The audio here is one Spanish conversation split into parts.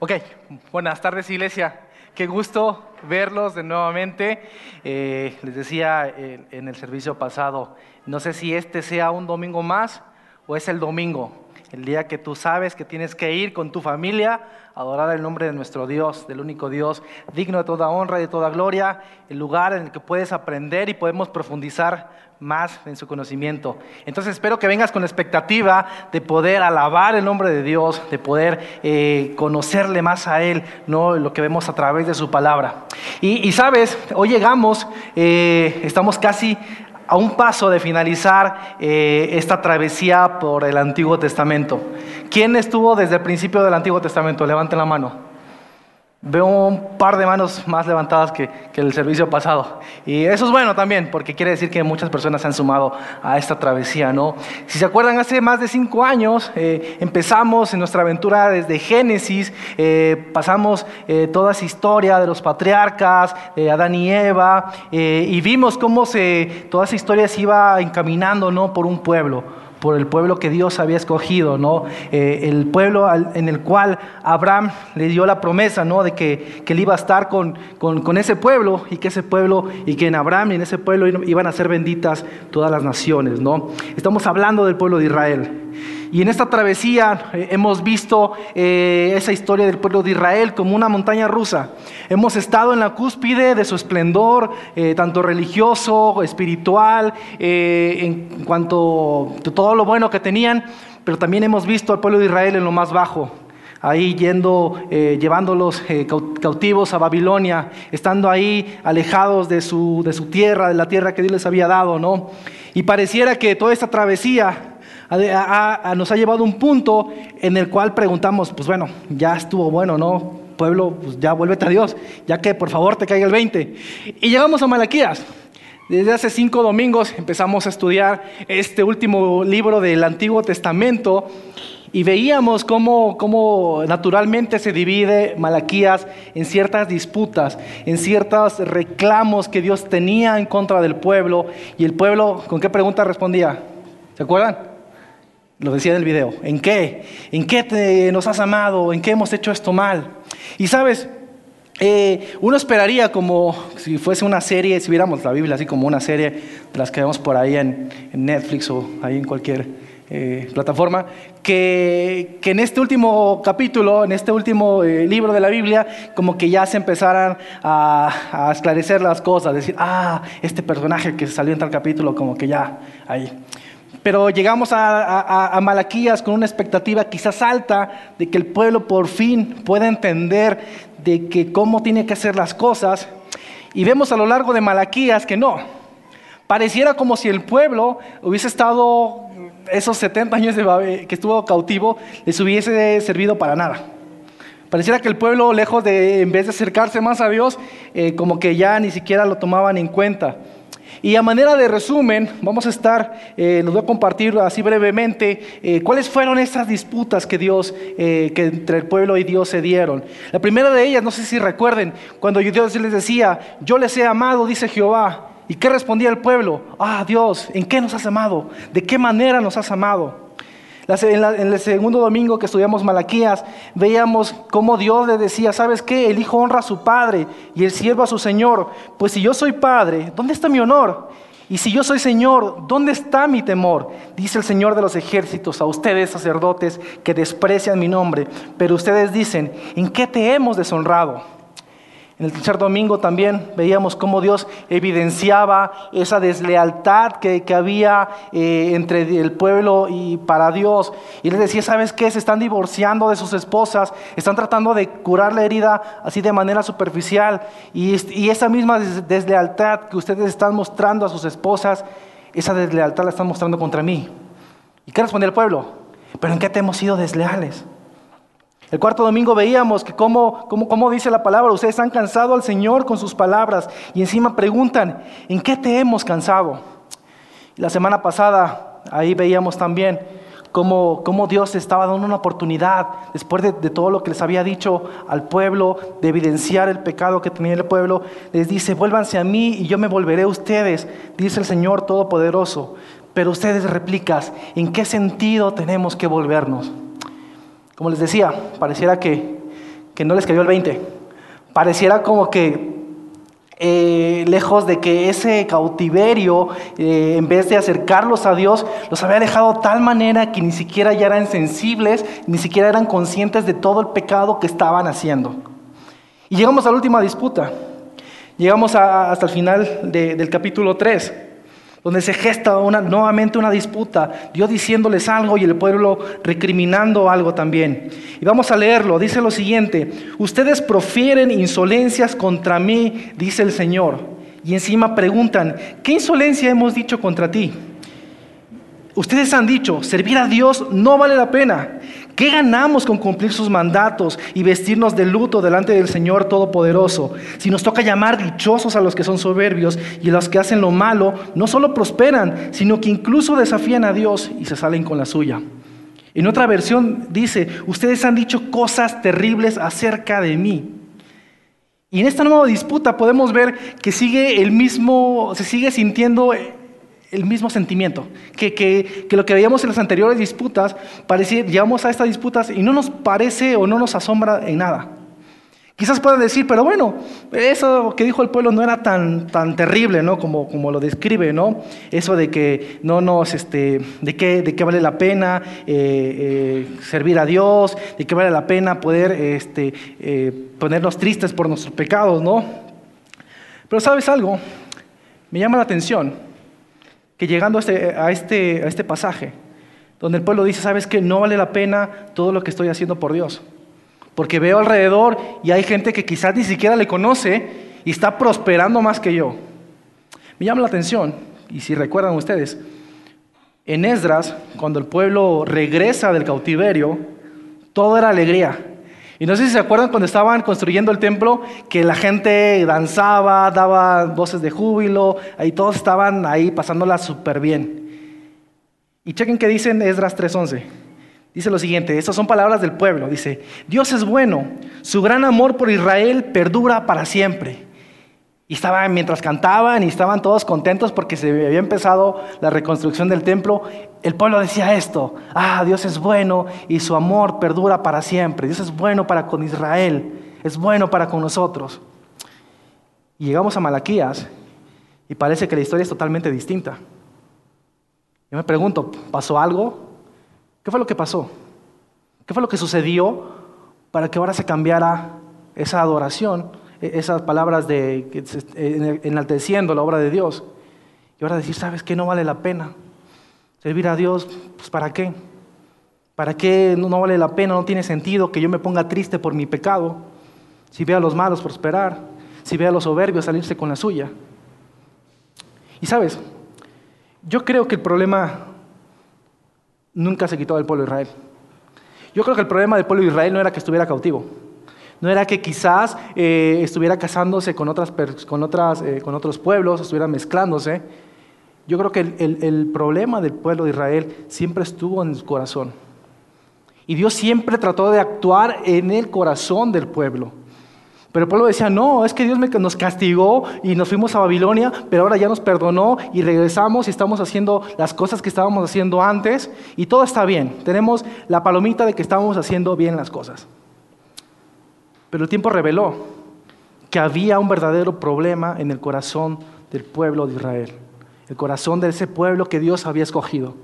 Ok, buenas tardes iglesia. Qué gusto verlos de nuevamente. Eh, les decía eh, en el servicio pasado, no sé si este sea un domingo más o es el domingo, el día que tú sabes que tienes que ir con tu familia a adorar el nombre de nuestro Dios, del único Dios, digno de toda honra y de toda gloria, el lugar en el que puedes aprender y podemos profundizar más en su conocimiento. Entonces espero que vengas con la expectativa de poder alabar el nombre de Dios, de poder eh, conocerle más a Él, no lo que vemos a través de su palabra. Y, sabes, hoy llegamos, eh, estamos casi a un paso de finalizar eh, esta travesía por el Antiguo Testamento. ¿Quién estuvo desde el principio del Antiguo Testamento? Levanten la mano. Veo un par de manos más levantadas que, el servicio pasado. Y eso es bueno también, porque quiere decir que muchas personas se han sumado a esta travesía, ¿no? Si se acuerdan, hace más de cinco años eh, empezamos en nuestra aventura desde Génesis, eh, pasamos eh, toda esa historia de los patriarcas, de Adán y Eva, y vimos cómo se, toda esa historia se iba encaminando, ¿no? Por un pueblo por el pueblo que Dios había escogido, ¿no? Eh, el pueblo en el cual Abraham le dio la promesa, ¿no? De que, que él iba a estar con, con, con, ese pueblo y que ese pueblo y que en Abraham y en ese pueblo iban a ser benditas todas las naciones, ¿no? Estamos hablando del pueblo de Israel. Y en esta travesía eh, hemos visto eh, esa historia del pueblo de Israel como una montaña rusa. Hemos estado en la cúspide de su esplendor, eh, tanto religioso, espiritual, en cuanto a todo lo bueno que tenían, pero también hemos visto al pueblo de Israel en lo más bajo, ahí yendo, llevándolos cautivos a Babilonia, estando ahí alejados de su, de su tierra, de la tierra que Dios les había dado, ¿no? Y pareciera que toda esta travesía nos ha llevado a un punto en el cual preguntamos, pues bueno, ya estuvo bueno, ¿no? Pueblo, pues ya vuélvete a Dios, ya que por favor te caiga el 20. Y llegamos a Malaquías. Desde hace cinco domingos empezamos a estudiar este último libro del Antiguo Testamento y veíamos cómo, cómo, naturalmente se divide Malaquías en ciertas disputas, en ciertos reclamos que Dios tenía en contra del pueblo. Y el pueblo, ¿con qué pregunta respondía? ¿Se acuerdan? Lo decía en el video. ¿En qué? ¿En qué te, nos has amado? ¿En qué hemos hecho esto mal? Y sabes, eh, uno esperaría como si fuese una serie, si viéramos la Biblia así como una serie de las que vemos por ahí en, Netflix o ahí en cualquier eh, plataforma, que, que, en este último capítulo, en este último eh, libro de la Biblia, como que ya se empezaran a, a, esclarecer las cosas, decir, ah, este personaje que salió en tal capítulo, como que ya ahí. Pero llegamos a, Malaquías con una expectativa quizás alta de que el pueblo por fin pueda entender de que cómo tiene que hacer las cosas. Y vemos a lo largo de Malaquías que no. Pareciera como si el pueblo hubiese estado esos 70 años de, que estuvo cautivo, les hubiese servido para nada. Pareciera que el pueblo, lejos de, en vez de acercarse más a Dios, eh, como que ya ni siquiera lo tomaban en cuenta. Y a manera de resumen, vamos a estar, eh, les voy a compartir así brevemente eh, cuáles fueron estas disputas que Dios, eh, que entre el pueblo y Dios se dieron. La primera de ellas, no sé si recuerden, cuando Dios les decía, yo les he amado, dice Jehová. ¿Y qué respondía el pueblo? Ah, Dios, ¿en qué nos has amado? ¿De qué manera nos has amado? En, el segundo domingo que estudiamos Malaquías, veíamos cómo Dios le decía, ¿sabes qué? El hijo honra a su padre y el siervo a su señor. Pues si yo soy padre, ¿dónde está mi honor? Y si yo soy Señor, ¿dónde está mi temor? Dice el Señor de los ejércitos a ustedes, sacerdotes, que desprecian mi nombre. Pero ustedes dicen, ¿en qué te hemos deshonrado? En el tercer domingo también veíamos cómo Dios evidenciaba esa deslealtad que, había eh, entre el pueblo y para Dios. Y les decía, ¿sabes qué? Se están divorciando de sus esposas, están tratando de curar la herida así de manera superficial. Y, esa misma deslealtad que ustedes están mostrando a sus esposas, esa deslealtad la están mostrando contra mí. ¿Y qué responde el pueblo? ¿Pero en qué te hemos sido desleales? El cuarto domingo veíamos que como, como, dice la palabra, ustedes han cansado al Señor con sus palabras y encima preguntan, ¿en qué te hemos cansado? la semana pasada ahí veíamos también cómo, cómo Dios estaba dando una oportunidad, después de, de, todo lo que les había dicho al pueblo, de evidenciar el pecado que tenía el pueblo, les dice, vuélvanse a mí y yo me volveré a ustedes, dice el Señor Todopoderoso. Pero ustedes replicas, ¿en qué sentido tenemos que volvernos? Como les decía, pareciera que, que no les cayó el 20. Pareciera como que eh, lejos de que ese cautiverio, eh, en vez de acercarlos a Dios, los había dejado de tal manera que ni siquiera ya eran sensibles, ni siquiera eran conscientes de todo el pecado que estaban haciendo. Y llegamos a la última disputa. Llegamos hasta el final del capítulo 3 donde se gesta nuevamente una disputa, Dios diciéndoles algo y el pueblo recriminando algo también. Y vamos a leerlo, dice lo siguiente, ustedes profieren insolencias contra mí, dice el Señor, y encima preguntan, ¿qué insolencia hemos dicho contra ti? Ustedes han dicho, servir a Dios no vale la pena. ¿Qué ganamos con cumplir sus mandatos y vestirnos de luto delante del Señor Todopoderoso? Si nos toca llamar dichosos a los que son soberbios y a los que hacen lo malo, no solo prosperan, sino que incluso desafían a Dios y se salen con la suya. En otra versión dice, ustedes han dicho cosas terribles acerca de mí. Y en esta nueva disputa podemos ver que sigue el mismo, se sigue sintiendo el mismo sentimiento, que, que, que, lo que veíamos en las anteriores disputas, parecía, llegamos a estas disputas y no nos parece o no nos asombra en nada. Quizás puedan decir, pero bueno, eso que dijo el pueblo no era tan, tan terrible, ¿no? Como, como lo describe, ¿no? Eso de que no nos, este, de qué, de vale la pena eh, eh, servir a Dios, de qué vale la pena poder este, eh, ponernos tristes por nuestros pecados, ¿no? Pero sabes algo, me llama la atención que llegando a este, este, a este pasaje, donde el pueblo dice, sabes que no vale la pena todo lo que estoy haciendo por Dios. Porque veo alrededor y hay gente que quizás ni siquiera le conoce y está prosperando más que yo. Me llama la atención, y si recuerdan ustedes, en Esdras, cuando el pueblo regresa del cautiverio, todo era alegría. Y no sé si se acuerdan cuando estaban construyendo el templo, que la gente danzaba, daba voces de júbilo, ahí todos estaban ahí pasándola súper bien. Y chequen qué dicen Esdras 3:11. Dice lo siguiente, estas son palabras del pueblo. Dice, Dios es bueno, su gran amor por Israel perdura para siempre. Y estaban, mientras cantaban y estaban todos contentos porque se había empezado la reconstrucción del templo, el pueblo decía esto, ah, Dios es bueno y su amor perdura para siempre. Dios es bueno para con Israel, es bueno para con nosotros. Y llegamos a Malaquías y parece que la historia es totalmente distinta. Yo me pregunto, ¿pasó algo? ¿Qué fue lo que pasó? ¿Qué fue lo que sucedió para que ahora se cambiara esa adoración? E-, esas palabras de enalteciendo la obra de Dios. Y ahora decir, ¿sabes qué? No vale la pena. Servir a Dios, pues ¿para qué? ¿Para qué no, vale la pena? No tiene sentido que yo me ponga triste por mi pecado. Si veo a los malos prosperar, si veo a los soberbios salirse con la suya. Y sabes, yo creo que el problema nunca se quitó del pueblo de Israel. Yo creo que el problema del pueblo de Israel no era que estuviera cautivo. No era que quizás eh, estuviera casándose con, otras, con, otras, eh, con otros pueblos, estuviera mezclándose. Yo creo que el, el, problema del pueblo de Israel siempre estuvo en su corazón. Y Dios siempre trató de actuar en el corazón del pueblo. Pero el pueblo decía, no, es que Dios nos castigó y nos fuimos a Babilonia, pero ahora ya nos perdonó y regresamos y estamos haciendo las cosas que estábamos haciendo antes y todo está bien. Tenemos la palomita de que estábamos haciendo bien las cosas. Pero el tiempo reveló que había un verdadero problema en el corazón del pueblo de Israel, el corazón de ese pueblo que Dios había escogido.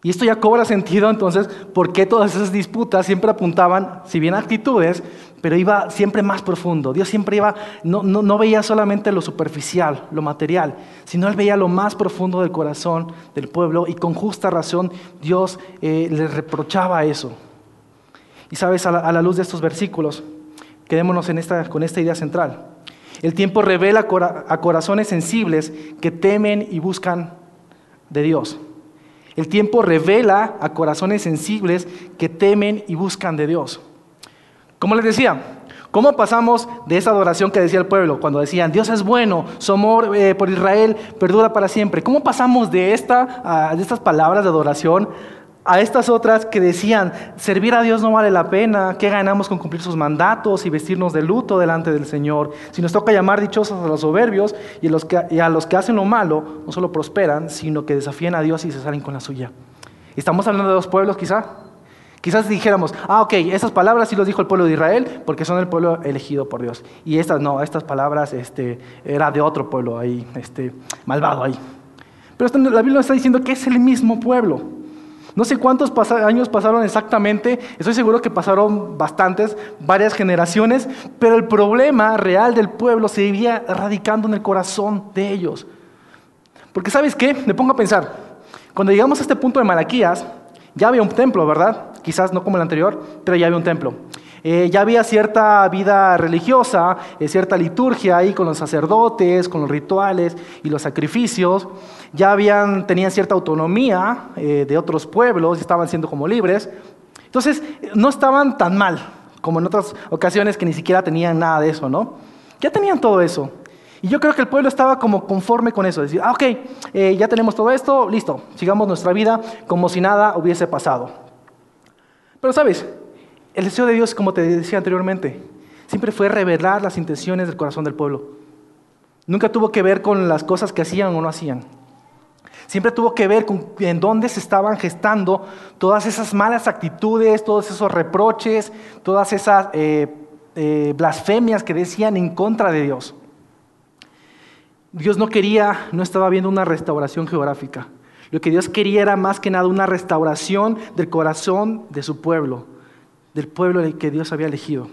Y esto ya cobra sentido entonces por qué todas esas disputas siempre apuntaban, si bien actitudes, pero iba siempre más profundo. Dios siempre iba, no, no, veía solamente lo superficial, lo material, sino él veía lo más profundo del corazón del pueblo y con justa razón Dios eh, le reprochaba eso. Y sabes, a la, luz de estos versículos, quedémonos en esta, con esta idea central. El tiempo revela a corazones sensibles que temen y buscan de Dios. El tiempo revela a corazones sensibles que temen y buscan de Dios. Como les decía, ¿cómo pasamos de esa adoración que decía el pueblo cuando decían Dios es bueno, su amor eh, por Israel perdura para siempre? ¿Cómo pasamos de, esta, de estas palabras de adoración a estas otras que decían, servir a Dios no vale la pena, ¿qué ganamos con cumplir sus mandatos y vestirnos de luto delante del Señor? Si nos toca llamar dichosos a los soberbios y a los que, a los que hacen lo malo, no solo prosperan, sino que desafían a Dios y se salen con la suya. Estamos hablando de dos pueblos quizá, Quizás dijéramos, ah, ok, esas palabras sí los dijo el pueblo de Israel porque son el pueblo elegido por Dios. Y estas no, estas palabras este, era de otro pueblo ahí, este, malvado ahí. Pero la Biblia nos está diciendo que es el mismo pueblo. No sé cuántos años pasaron exactamente, estoy seguro que pasaron bastantes, varias generaciones, pero el problema real del pueblo se seguía radicando en el corazón de ellos. Porque sabes qué, me pongo a pensar, cuando llegamos a este punto de Malaquías, ya había un templo, ¿verdad? Quizás no como el anterior, pero ya había un templo. Eh, ya había cierta vida religiosa, eh, cierta liturgia ahí con los sacerdotes, con los rituales y los sacrificios. Ya habían, tenían cierta autonomía eh, de otros pueblos, estaban siendo como libres. Entonces, no estaban tan mal como en otras ocasiones que ni siquiera tenían nada de eso, ¿no? Ya tenían todo eso. Y yo creo que el pueblo estaba como conforme con eso, decir, ah, ok, ya tenemos todo esto, listo, sigamos nuestra vida como si nada hubiese pasado. Pero sabes, el deseo de Dios, como te decía anteriormente, siempre fue revelar las intenciones del corazón del pueblo. Nunca tuvo que ver con las cosas que hacían o no hacían. Siempre tuvo que ver con en dónde se estaban gestando todas esas malas actitudes, todos esos reproches, todas esas eh, eh, blasfemias que decían en contra de Dios. Dios no quería, no estaba viendo una restauración geográfica. Lo que Dios quería era más que nada una restauración del corazón de su pueblo del pueblo que Dios había elegido.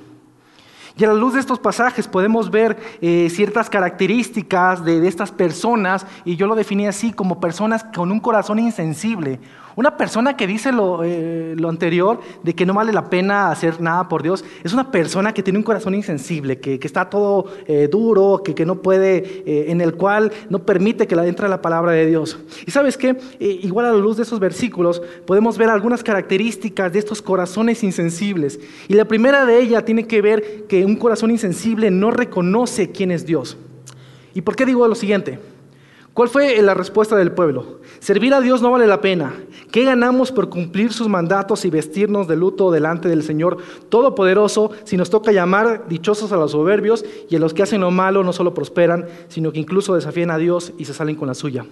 Y a la luz de estos pasajes podemos ver eh, ciertas características de, de, estas personas, y yo lo definí así como personas con un corazón insensible, una persona que dice lo, eh, lo, anterior, de que no vale la pena hacer nada por Dios, es una persona que tiene un corazón insensible, que, está todo eh, duro, que, que, no puede, eh, en el cual no permite que la entre la palabra de Dios. Y sabes qué, igual a la luz de esos versículos, podemos ver algunas características de estos corazones insensibles. Y la primera de ellas tiene que ver que un corazón insensible no reconoce quién es Dios. ¿Y por qué digo lo siguiente? ¿Cuál fue la respuesta del pueblo? Servir a Dios no vale la pena. ¿Qué ganamos por cumplir sus mandatos y vestirnos de luto delante del Señor Todopoderoso si nos toca llamar dichosos a los soberbios y a los que hacen lo malo no solo prosperan, sino que incluso desafían a Dios y se salen con la suya?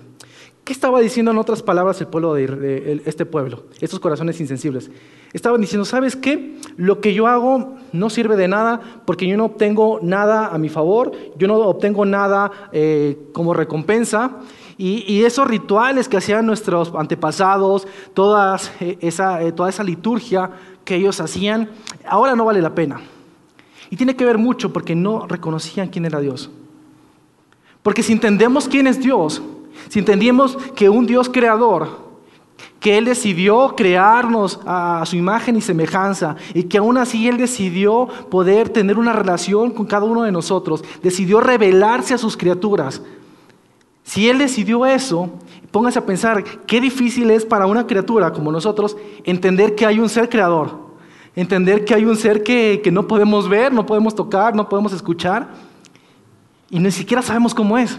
¿Qué estaba diciendo en otras palabras el pueblo de, este pueblo, estos corazones insensibles? Estaban diciendo, ¿sabes qué? Lo que yo hago no sirve de nada porque yo no obtengo nada a mi favor, yo no obtengo nada eh, como recompensa. Y, esos rituales que hacían nuestros antepasados, eh, eh, toda esa liturgia que ellos hacían, ahora no vale la pena. Y tiene que ver mucho porque no reconocían quién era Dios. Porque si entendemos quién es Dios, si entendíamos que un Dios creador, que Él decidió crearnos a su imagen y semejanza y que aún así Él decidió poder tener una relación con cada uno de nosotros, decidió revelarse a sus criaturas. Si Él decidió eso, póngase a pensar qué difícil es para una criatura como nosotros entender que hay un ser creador, entender que hay un ser que, que no podemos ver, no podemos tocar, no podemos escuchar y ni siquiera sabemos cómo es.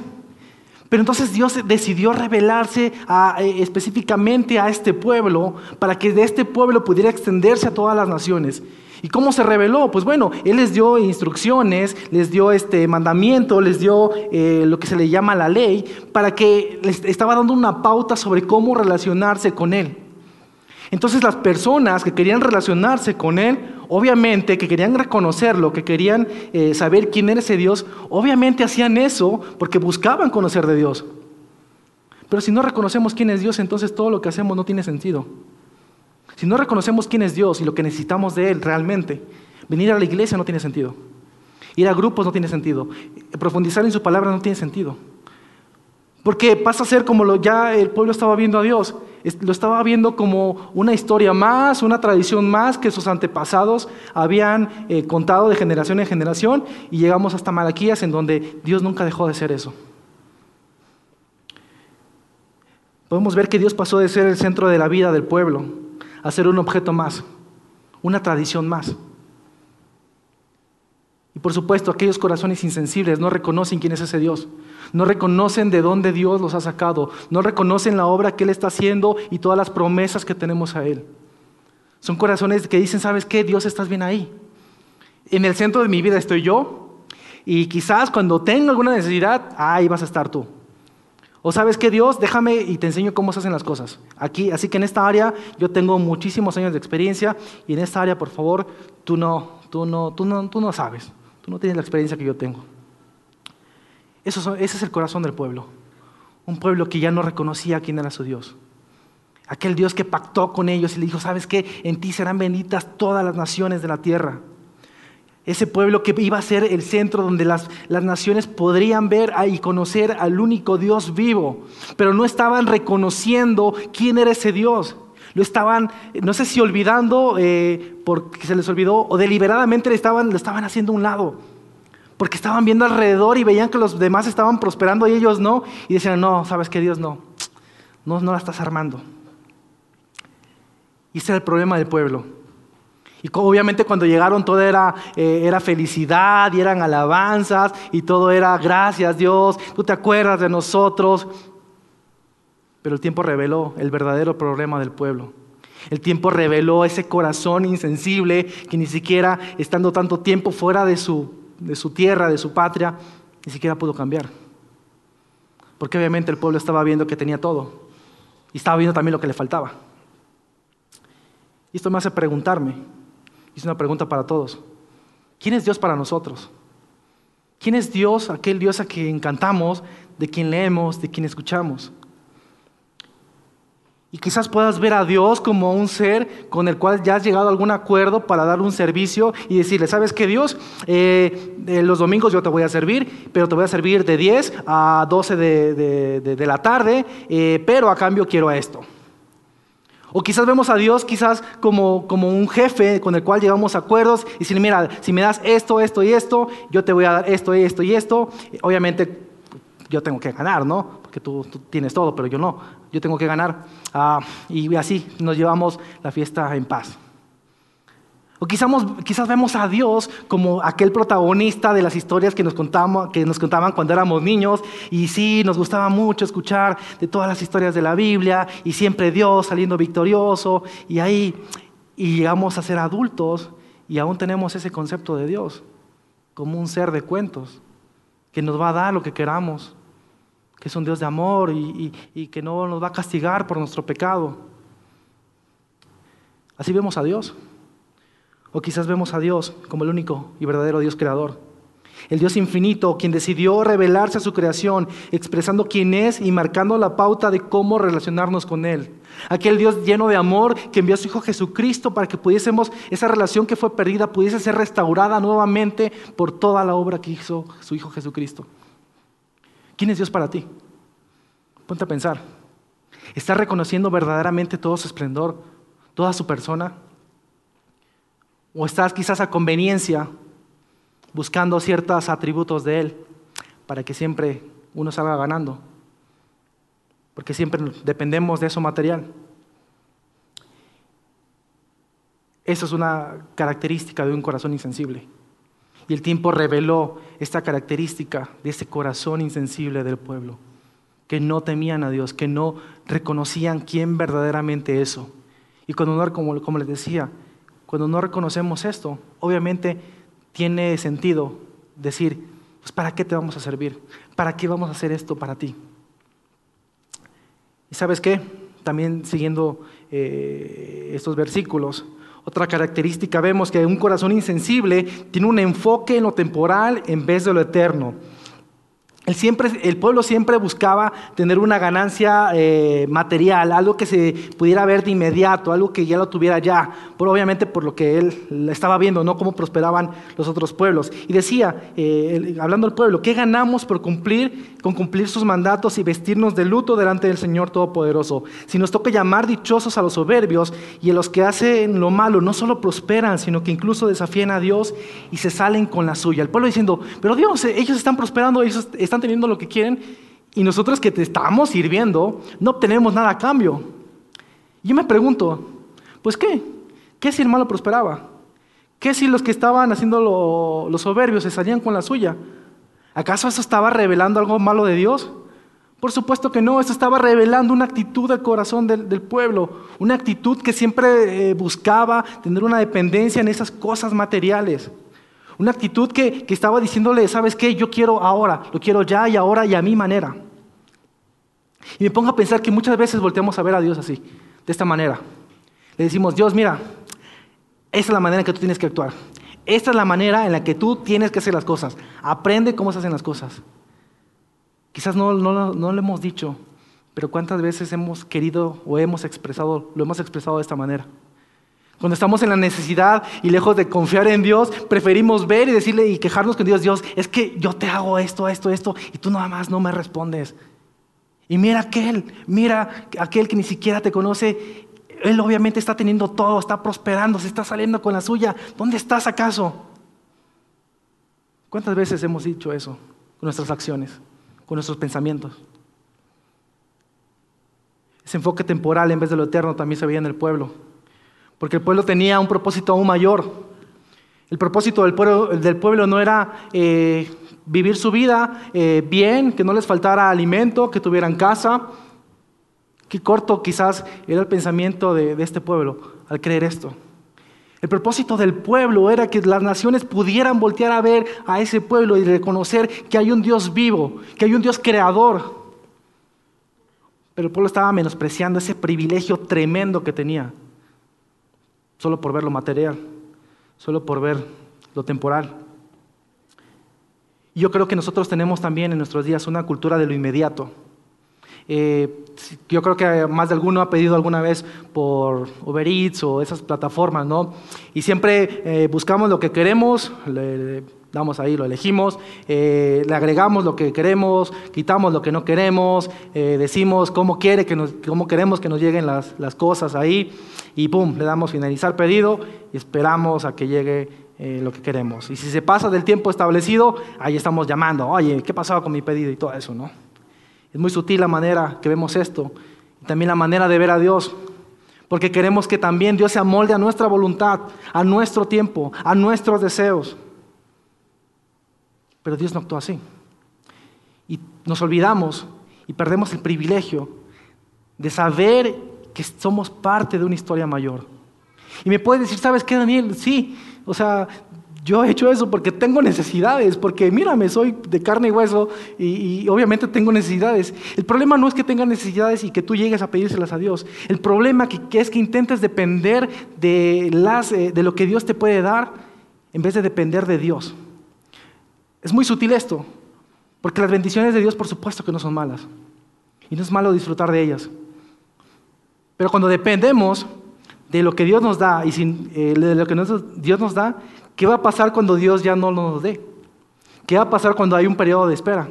Pero entonces Dios decidió revelarse eh, específicamente a este pueblo para que de este pueblo pudiera extenderse a todas las naciones. ¿Y cómo se reveló? Pues bueno, Él les dio instrucciones, les dio este mandamiento, les dio eh, lo que se le llama la ley, para que les estaba dando una pauta sobre cómo relacionarse con Él. Entonces las personas que querían relacionarse con Él, obviamente que querían reconocerlo, que querían eh, saber quién era ese Dios, obviamente hacían eso porque buscaban conocer de Dios. Pero si no reconocemos quién es Dios, entonces todo lo que hacemos no tiene sentido. Si no reconocemos quién es Dios y lo que necesitamos de Él realmente, venir a la iglesia no tiene sentido. Ir a grupos no tiene sentido. Profundizar en su palabra no tiene sentido. Porque pasa a ser como lo, ya el pueblo estaba viendo a Dios. Lo estaba viendo como una historia más, una tradición más que sus antepasados habían eh, contado de generación en generación y llegamos hasta Malaquías en donde Dios nunca dejó de ser eso. Podemos ver que Dios pasó de ser el centro de la vida del pueblo a ser un objeto más, una tradición más. Y por supuesto, aquellos corazones insensibles no reconocen quién es ese Dios, no reconocen de dónde Dios los ha sacado, no reconocen la obra que Él está haciendo y todas las promesas que tenemos a Él. Son corazones que dicen, ¿sabes qué? Dios estás bien ahí. En el centro de mi vida estoy yo y quizás cuando tenga alguna necesidad, ahí vas a estar tú. O sabes que Dios, déjame y te enseño cómo se hacen las cosas. Aquí, así que en esta área yo tengo muchísimos años de experiencia y en esta área, por favor, tú no, tú no, tú no, tú no sabes. Tú no tienes la experiencia que yo tengo. Eso, ese es el corazón del pueblo. Un pueblo que ya no reconocía quién era su Dios. Aquel Dios que pactó con ellos y le dijo, ¿sabes qué? En ti serán benditas todas las naciones de la tierra. Ese pueblo que iba a ser el centro donde las, las naciones podrían ver y conocer al único Dios vivo, pero no estaban reconociendo quién era ese Dios. Lo estaban, no sé si olvidando eh, porque se les olvidó o deliberadamente le estaban, lo estaban haciendo a un lado. Porque estaban viendo alrededor y veían que los demás estaban prosperando y ellos no. Y decían, no, sabes que Dios no, no, no la estás armando. Y ese era el problema del pueblo. Y obviamente cuando llegaron todo era, eh, era felicidad y eran alabanzas y todo era gracias Dios, tú te acuerdas de nosotros. Pero el tiempo reveló el verdadero problema del pueblo. El tiempo reveló ese corazón insensible que ni siquiera estando tanto tiempo fuera de su, de su tierra, de su patria, ni siquiera pudo cambiar. Porque obviamente el pueblo estaba viendo que tenía todo y estaba viendo también lo que le faltaba. Y esto me hace preguntarme, es una pregunta para todos. ¿Quién es Dios para nosotros? ¿Quién es Dios, aquel Dios a quien cantamos, de quien leemos, de quien escuchamos? Y quizás puedas ver a Dios como un ser con el cual ya has llegado a algún acuerdo para dar un servicio y decirle, ¿sabes qué Dios? Eh, los domingos yo te voy a servir, pero te voy a servir de 10 a 12 de, la tarde, eh, pero a cambio quiero esto. O quizás vemos a Dios quizás como, como un jefe con el cual llegamos a acuerdos y decirle, mira, si me das esto, esto y esto, yo te voy a dar esto, esto y esto. Obviamente yo tengo que ganar, ¿no? Porque tú, tienes todo, pero yo no. Yo tengo que ganar. Ah, y así nos llevamos la fiesta en paz. O quizás, vemos a Dios como aquel protagonista de las historias que nos, que nos contaban cuando éramos niños. Y sí, nos gustaba mucho escuchar de todas las historias de la Biblia y siempre Dios saliendo victorioso. Y ahí y llegamos a ser adultos y aún tenemos ese concepto de Dios como un ser de cuentos que nos va a dar lo que queramos, que es un Dios de amor y, y que no nos va a castigar por nuestro pecado. Así vemos a Dios. O quizás vemos a Dios como el único y verdadero Dios creador. El Dios infinito, quien decidió revelarse a su creación, expresando quién es y marcando la pauta de cómo relacionarnos con Él. Aquel Dios lleno de amor que envió a su Hijo Jesucristo para que pudiésemos, esa relación que fue perdida, pudiese ser restaurada nuevamente por toda la obra que hizo su Hijo Jesucristo. ¿Quién es Dios para ti? Ponte a pensar. ¿Estás reconociendo verdaderamente todo su esplendor, toda su persona? O estás quizás a conveniencia buscando ciertos atributos de Él para que siempre uno salga ganando. Porque siempre dependemos de eso material. Eso es una característica de un corazón insensible. Y el tiempo reveló esta característica de ese corazón insensible del pueblo, que no temían a Dios, que no reconocían quién verdaderamente eso. Y cuando, como, como les decía, cuando no reconocemos esto, obviamente tiene sentido decir, pues ¿para qué te vamos a servir? ¿Para qué vamos a hacer esto para ti? ¿Y sabes qué? También siguiendo eh, estos versículos, otra característica vemos que un corazón insensible tiene un enfoque en lo temporal en vez de lo eterno. El, siempre, el, pueblo siempre buscaba tener una ganancia eh, material, algo que se pudiera ver de inmediato, algo que ya lo tuviera ya, por, obviamente por lo que él estaba viendo, no cómo prosperaban los otros pueblos. Y decía, eh, hablando del pueblo, ¿qué ganamos por cumplir con cumplir sus mandatos y vestirnos de luto delante del Señor Todopoderoso? Si nos toca llamar dichosos a los soberbios y a los que hacen lo malo, no solo prosperan, sino que incluso desafían a Dios y se salen con la suya. El pueblo diciendo, pero Dios, ellos están prosperando, ellos están están teniendo lo que quieren y nosotros que te estamos sirviendo no obtenemos nada a cambio. Yo me pregunto, pues qué? ¿Qué si el malo prosperaba? ¿Qué si los que estaban haciendo los soberbios se salían con la suya? ¿Acaso eso estaba revelando algo malo de Dios? Por supuesto que no, eso estaba revelando una actitud del corazón del, pueblo, una actitud que siempre eh, buscaba tener una dependencia en esas cosas materiales. Una actitud que, estaba diciéndole, ¿sabes qué? Yo quiero ahora, lo quiero ya y ahora y a mi manera. Y me pongo a pensar que muchas veces volteamos a ver a Dios así, de esta manera. Le decimos, Dios, mira, esta es la manera en que tú tienes que actuar. Esta es la manera en la que tú tienes que hacer las cosas. Aprende cómo se hacen las cosas. Quizás no, no, no lo hemos dicho, pero ¿cuántas veces hemos querido o hemos expresado, lo hemos expresado de esta manera? Cuando estamos en la necesidad y lejos de confiar en Dios, preferimos ver y decirle y quejarnos con Dios, Dios, es que yo te hago esto, esto, esto, y tú nada más no me respondes. Y mira aquel, mira aquel que ni siquiera te conoce, él obviamente está teniendo todo, está prosperando, se está saliendo con la suya. ¿Dónde estás acaso? ¿Cuántas veces hemos dicho eso con nuestras acciones, con nuestros pensamientos? Ese enfoque temporal en vez de lo eterno también se veía en el pueblo, porque el pueblo tenía un propósito aún mayor. El propósito del pueblo, no era eh, vivir su vida eh, bien, que no les faltara alimento, que tuvieran casa. Qué corto quizás era el pensamiento de, de este pueblo al creer esto. El propósito del pueblo era que las naciones pudieran voltear a ver a ese pueblo y reconocer que hay un Dios vivo, que hay un Dios creador. Pero el pueblo estaba menospreciando ese privilegio tremendo que tenía, solo por ver lo material, solo por ver lo temporal. Yo creo que nosotros tenemos también en nuestros días una cultura de lo inmediato. Eh, yo creo que más de alguno ha pedido alguna vez por Uber Eats o esas plataformas, ¿no? Y siempre eh, buscamos lo que queremos, damos ahí, lo elegimos, eh, le agregamos lo que queremos, quitamos lo que no queremos, decimos cómo, quiere que nos, cómo queremos que nos lleguen las, las cosas ahí y pum, le damos finalizar pedido y esperamos a que llegue eh, lo que queremos. Y si se pasa del tiempo establecido, ahí estamos llamando, oye, ¿qué pasaba con mi pedido? Y todo eso, ¿no? Es muy sutil la manera que vemos esto. Y también la manera de ver a Dios. Porque queremos que también Dios se amolde a nuestra voluntad, a nuestro tiempo, a nuestros deseos. Pero Dios no actúa así. Y nos olvidamos y perdemos el privilegio de saber que somos parte de una historia mayor. Y me puedes decir, ¿sabes qué, Daniel? Sí, o sea, yo he hecho eso porque tengo necesidades, porque mírame, soy de carne y hueso y, obviamente tengo necesidades. El problema no es que tengas necesidades y que tú llegues a pedírselas a Dios. El problema que, es que intentes depender de, las, eh, de lo que Dios te puede dar en vez de depender de Dios. Es muy sutil esto, porque las bendiciones de Dios por supuesto que no son malas. Y no es malo disfrutar de ellas. Pero cuando dependemos de lo que Dios nos da y sin, eh, de lo que Dios nos da, ¿qué va a pasar cuando Dios ya no nos dé? ¿Qué va a pasar cuando hay un periodo de espera?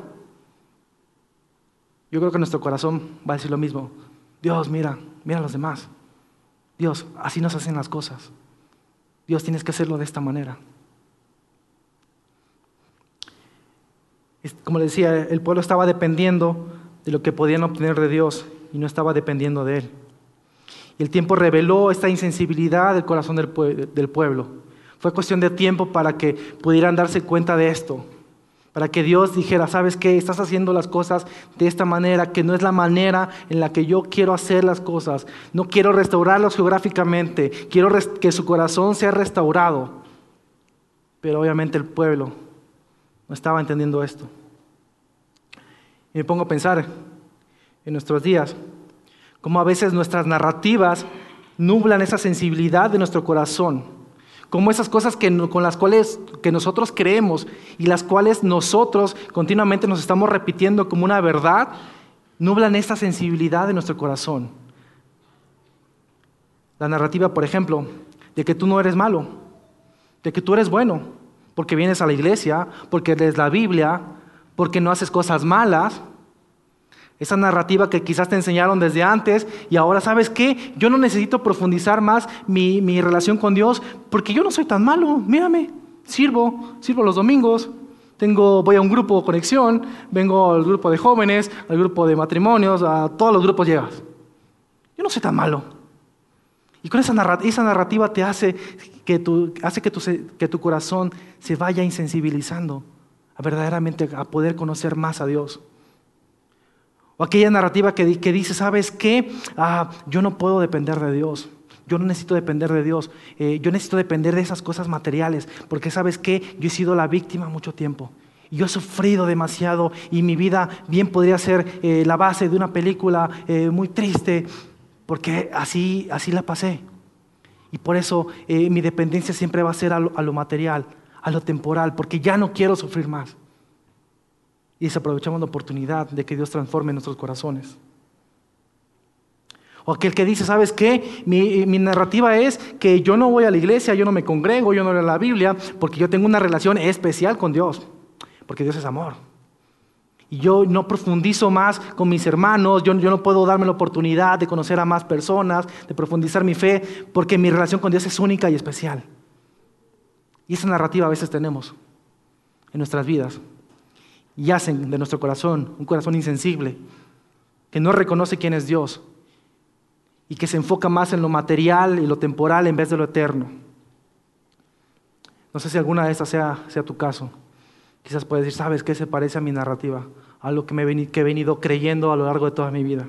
Yo creo que nuestro corazón va a decir lo mismo. Dios, mira, mira a los demás. Dios, así nos hacen las cosas. Dios, tienes que hacerlo de esta manera. Como le decía, el pueblo estaba dependiendo de lo que podían obtener de Dios y no estaba dependiendo de Él. Y el tiempo reveló esta insensibilidad del corazón del, pueblo. Fue cuestión de tiempo para que pudieran darse cuenta de esto. Para que Dios dijera, ¿sabes qué? Estás haciendo las cosas de esta manera, que no es la manera en la que yo quiero hacer las cosas. No quiero restaurarlos geográficamente, quiero que su corazón sea restaurado. Pero obviamente el pueblo no estaba entendiendo esto. Y me pongo a pensar en nuestros días, como a veces nuestras narrativas nublan esa sensibilidad de nuestro corazón, como esas cosas que, con las cuales que nosotros creemos y las cuales nosotros continuamente nos estamos repitiendo como una verdad, nublan esa sensibilidad de nuestro corazón. La narrativa, por ejemplo, de que tú no eres malo, de que tú eres bueno, porque vienes a la iglesia, porque lees la Biblia, porque no haces cosas malas, esa narrativa que quizás te enseñaron desde antes y ahora sabes qué, yo no necesito profundizar más mi, mi relación con Dios porque yo no soy tan malo, mírame, sirvo, sirvo los domingos, tengo, voy a un grupo de conexión, vengo al grupo de jóvenes, al grupo de matrimonios, a todos los grupos llegas. Yo no soy tan malo. Y con esa narrativa, esa narrativa te hace que, tu, hace que, tu, que tu corazón se vaya insensibilizando a verdaderamente a poder conocer más a Dios. O aquella narrativa que, dice, ¿sabes qué? Ah, yo no puedo depender de Dios. Yo no necesito depender de Dios. Eh, yo necesito depender de esas cosas materiales. Porque ¿sabes qué? Yo he sido la víctima mucho tiempo. Yo he sufrido demasiado y mi vida bien podría ser eh, la base de una película eh, muy triste, porque así, así la pasé. Y por eso eh, mi dependencia siempre va a ser a lo, material, a lo temporal, porque ya no quiero sufrir más. Y desaprovechamos la oportunidad de que Dios transforme nuestros corazones. O aquel que dice, ¿sabes qué? Mi, mi, narrativa es que yo no voy a la iglesia, yo no me congrego, yo no leo la Biblia, porque yo tengo una relación especial con Dios porque Dios es amor. Y yo no profundizo más con mis hermanos, yo, no puedo darme la oportunidad de conocer a más personas, de profundizar mi fe, porque mi relación con Dios es única y especial. Y esa narrativa a veces tenemos en nuestras vidas. Y hacen de nuestro corazón un corazón insensible, que no reconoce quién es Dios y que se enfoca más en lo material y lo temporal en vez de lo eterno. No sé si alguna de estas sea, sea tu caso. Quizás puedes decir, ¿sabes qué se parece a mi narrativa? A lo que, me he venido creyendo a lo largo de toda mi vida.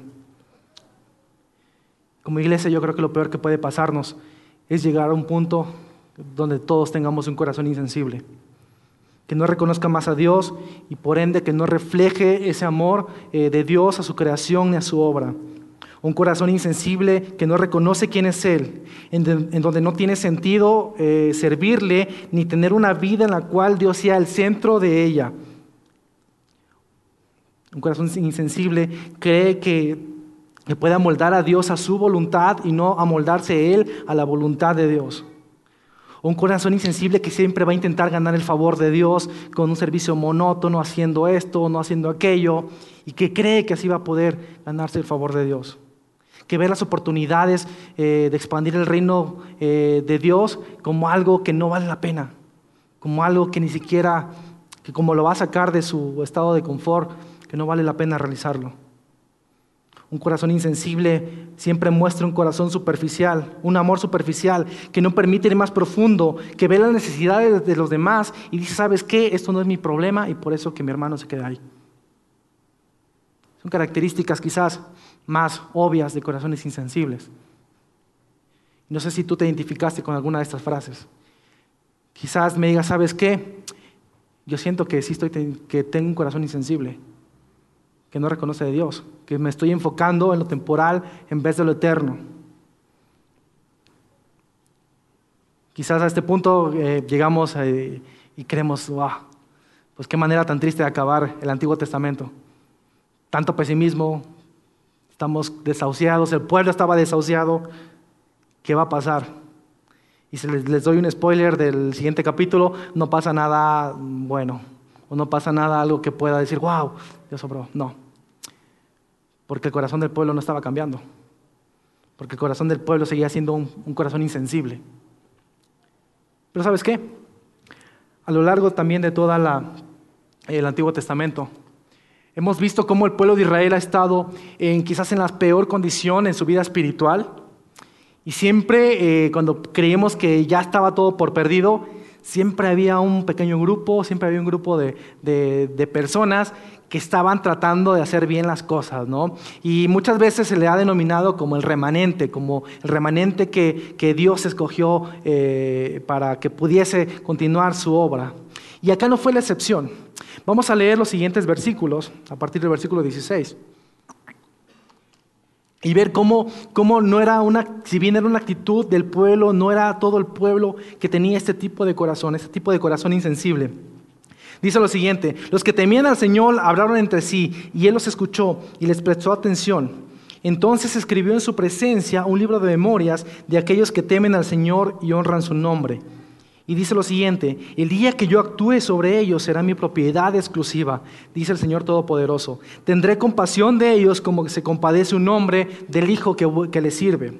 Como iglesia yo creo que lo peor que puede pasarnos es llegar a un punto donde todos tengamos un corazón insensible, que no reconozca más a Dios y por ende que no refleje ese amor eh, de Dios a su creación ni a su obra un corazón insensible que no reconoce quién es Él, en, donde no tiene sentido eh, servirle ni tener una vida en la cual Dios sea el centro de ella. Un corazón insensible cree que, que puede amoldar a Dios a su voluntad y no amoldarse Él a la voluntad de Dios. Un corazón insensible que siempre va a intentar ganar el favor de Dios con un servicio monótono, haciendo esto, no haciendo aquello, y que cree que así va a poder ganarse el favor de Dios que ve las oportunidades eh, de expandir el reino eh, de Dios como algo que no vale la pena, como algo que ni siquiera, que como lo va a sacar de su estado de confort, que no vale la pena realizarlo. Un corazón insensible siempre muestra un corazón superficial, un amor superficial que no permite ir más profundo, que ve las necesidades de los demás y dice, ¿sabes qué? Esto no es mi problema y por eso que mi hermano se queda ahí. Son características quizás más obvias de corazones insensibles. No sé si tú te identificaste con alguna de estas frases. Quizás me digas, ¿sabes qué? Yo siento que sí estoy, que tengo un corazón insensible, que no reconoce a Dios, que me estoy enfocando en lo temporal en vez de lo eterno. Quizás a este punto eh, llegamos eh, y creemos, wow, pues qué manera tan triste de acabar el Antiguo Testamento. Tanto pesimismo, Estamos desahuciados, el pueblo estaba desahuciado. ¿Qué va a pasar? Y si les, doy un spoiler del siguiente capítulo, no pasa nada bueno, o no pasa nada algo que pueda decir, wow, Dios sobró. No, porque el corazón del pueblo no estaba cambiando, porque el corazón del pueblo seguía siendo un, corazón insensible. Pero ¿sabes qué? A lo largo también de todo el Antiguo Testamento, Hemos visto cómo el pueblo de Israel ha estado en, quizás en la peor condición en su vida espiritual. Y siempre eh, cuando creíamos que ya estaba todo por perdido, siempre había un pequeño grupo, siempre había un grupo de, de, personas que estaban tratando de hacer bien las cosas, ¿no? Y muchas veces se le ha denominado como el remanente, como el remanente que, que Dios escogió eh, para que pudiese continuar su obra. Y acá no fue la excepción. Vamos a leer los siguientes versículos, a partir del versículo 16. Y ver cómo, cómo no era una, si bien era una actitud del pueblo, no era todo el pueblo que tenía este tipo de corazón, este tipo de corazón insensible. Dice lo siguiente, los que temían al Señor hablaron entre sí y Él los escuchó y les prestó atención. Entonces escribió en su presencia un libro de memorias de aquellos que temen al Señor y honran su nombre. Y dice lo siguiente, el día que yo actúe sobre ellos será mi propiedad exclusiva, dice el Señor Todopoderoso. Tendré compasión de ellos como se compadece un hombre del hijo que, le sirve.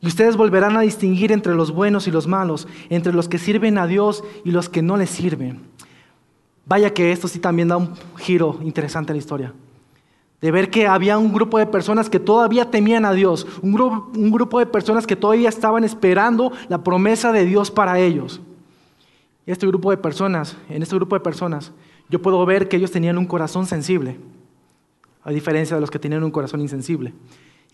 Y ustedes volverán a distinguir entre los buenos y los malos, entre los que sirven a Dios y los que no le sirven. Vaya que esto sí también da un giro interesante a la historia. De ver que había un grupo de personas que todavía temían a Dios, un grupo, un grupo de personas que todavía estaban esperando la promesa de Dios para ellos. Este grupo de personas, en este grupo de personas, yo puedo ver que ellos tenían un corazón sensible, a diferencia de los que tenían un corazón insensible.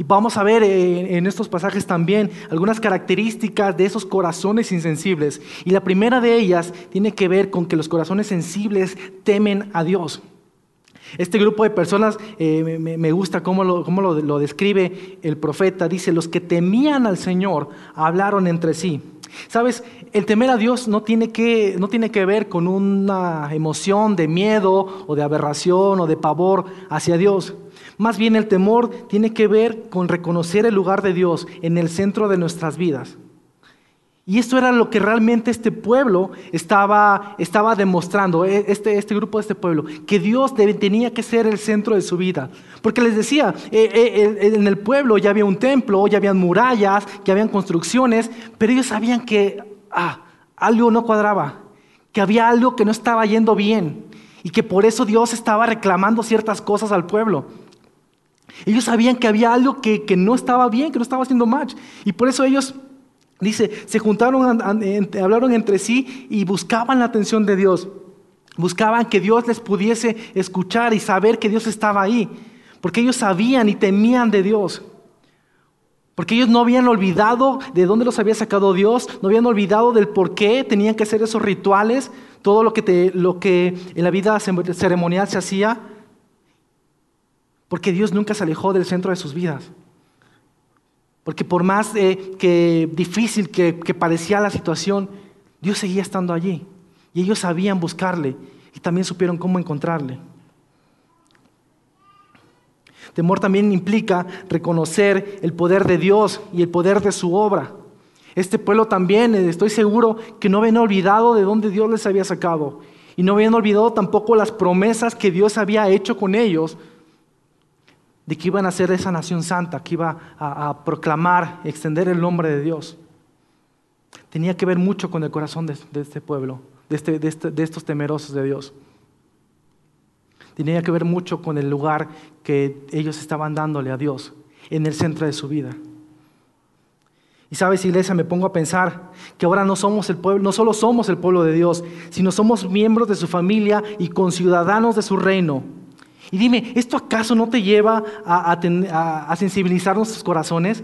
Y vamos a ver en estos pasajes también algunas características de esos corazones insensibles. Y la primera de ellas tiene que ver con que los corazones sensibles temen a Dios. Este grupo de personas eh, me, gusta cómo, lo, lo, describe el profeta. Dice, los que temían al Señor hablaron entre sí. Sabes, el temer a Dios no tiene, que, no tiene que ver con una emoción de miedo o de aberración o de pavor hacia Dios. Más bien el temor tiene que ver con reconocer el lugar de Dios en el centro de nuestras vidas. Y esto era lo que realmente este pueblo estaba, estaba demostrando, e, este, este grupo de este pueblo, que Dios tenía que ser el centro de su vida. Porque les decía, eh, eh, en el pueblo ya había un templo, ya habían murallas, ya habían construcciones, pero ellos sabían que ah, algo no cuadraba, que había algo que no estaba yendo bien y que por eso Dios estaba reclamando ciertas cosas al pueblo. Ellos sabían que había algo que, que no estaba bien, que no estaba haciendo match. Y por eso ellos Dice, se juntaron, hablaron entre sí y buscaban la atención de Dios. Buscaban que Dios les pudiese escuchar y saber que Dios estaba ahí. Porque ellos sabían y temían de Dios. Porque ellos no habían olvidado de dónde los había sacado Dios, no habían olvidado del por qué tenían que hacer esos rituales, todo lo que, lo que en la vida ceremonial se hacía. Porque Dios nunca se alejó del centro de sus vidas. Porque por más eh, que difícil que, parecía la situación, Dios seguía estando allí. Y ellos sabían buscarle y también supieron cómo encontrarle. Temor también implica reconocer el poder de Dios y el poder de su obra. Este pueblo también, eh, estoy seguro que no habían olvidado de dónde Dios les había sacado. Y no habían olvidado tampoco las promesas que Dios había hecho con ellos de que iban a ser esa nación santa, que iba a, proclamar, extender el nombre de Dios. Tenía que ver mucho con el corazón de, este pueblo, este, este, de, estos temerosos de Dios. Tenía que ver mucho con el lugar que ellos estaban dándole a Dios en el centro de su vida. Y sabes, iglesia, me pongo a pensar que ahora no somos el pueblo, no solo somos el pueblo de Dios, sino somos miembros de su familia y conciudadanos de su reino. Y dime, ¿esto acaso no te lleva a, sensibilizar nuestros corazones?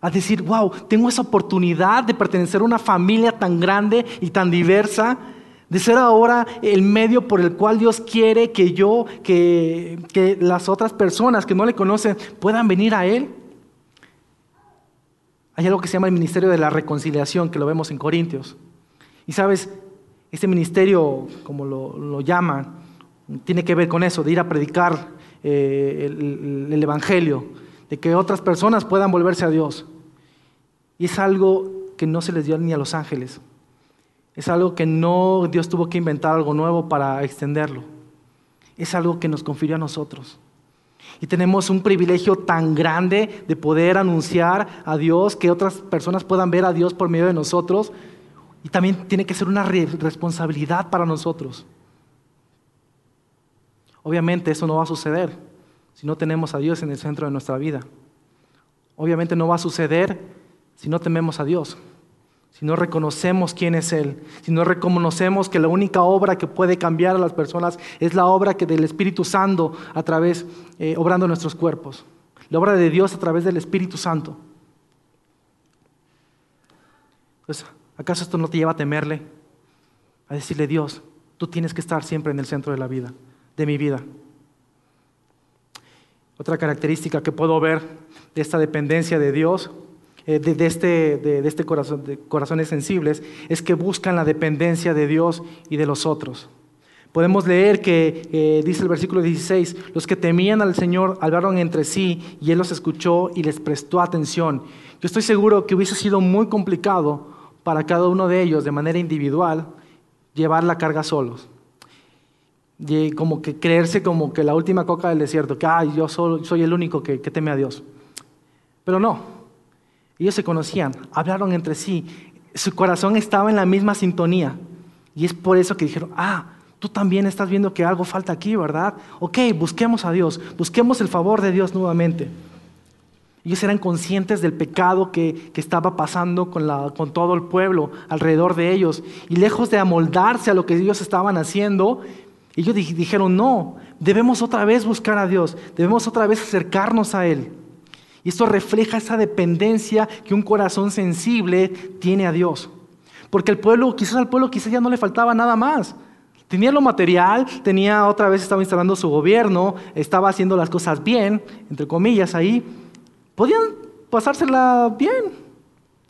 A decir, wow, tengo esa oportunidad de pertenecer a una familia tan grande y tan diversa, de ser ahora el medio por el cual Dios quiere que yo, que, las otras personas que no le conocen puedan venir a Él. Hay algo que se llama el ministerio de la reconciliación, que lo vemos en Corintios. Y sabes, este ministerio, como lo llaman, tiene que ver con eso, de ir a predicar eh, el, Evangelio, de que otras personas puedan volverse a Dios. Y es algo que no se les dio ni a los ángeles. Es algo que no Dios tuvo que inventar algo nuevo para extenderlo. Es algo que nos confirió a nosotros. Y tenemos un privilegio tan grande de poder anunciar a Dios, que otras personas puedan ver a Dios por medio de nosotros. Y también tiene que ser una responsabilidad para nosotros. Obviamente eso no va a suceder si no tenemos a Dios en el centro de nuestra vida. Obviamente no va a suceder si no tememos a Dios, si no reconocemos quién es Él, si no reconocemos que la única obra que puede cambiar a las personas es la obra que del Espíritu Santo a través, eh, obrando nuestros cuerpos, la obra de Dios a través del Espíritu Santo. Pues, ¿acaso esto no te lleva a temerle? A decirle, Dios, tú tienes que estar siempre en el centro de la vida de mi vida. Otra característica que puedo ver de esta dependencia de Dios, eh, de, este, de, este corazón, de corazones sensibles, es que buscan la dependencia de Dios y de los otros. Podemos leer que, eh, dice el versículo 16, los que temían al Señor hablaron entre sí y Él los escuchó y les prestó atención. Yo estoy seguro que hubiese sido muy complicado para cada uno de ellos, de manera individual, llevar la carga solos y como que creerse como que la última coca del desierto, que Ay, yo soy el único que, que teme a Dios. Pero no, ellos se conocían, hablaron entre sí, su corazón estaba en la misma sintonía. Y es por eso que dijeron, ah, tú también estás viendo que algo falta aquí, ¿verdad? Ok, busquemos a Dios, busquemos el favor de Dios nuevamente. Ellos eran conscientes del pecado que, que estaba pasando con, la, con todo el pueblo alrededor de ellos. Y lejos de amoldarse a lo que ellos estaban haciendo, ellos dijeron, no, debemos otra vez buscar a Dios, debemos otra vez acercarnos a Él. Y esto refleja esa dependencia que un corazón sensible tiene a Dios. Porque el pueblo, quizás al pueblo quizás ya no le faltaba nada más. Tenía lo material, tenía otra vez estaba instalando su gobierno, estaba haciendo las cosas bien, entre comillas ahí. Podían pasársela bien.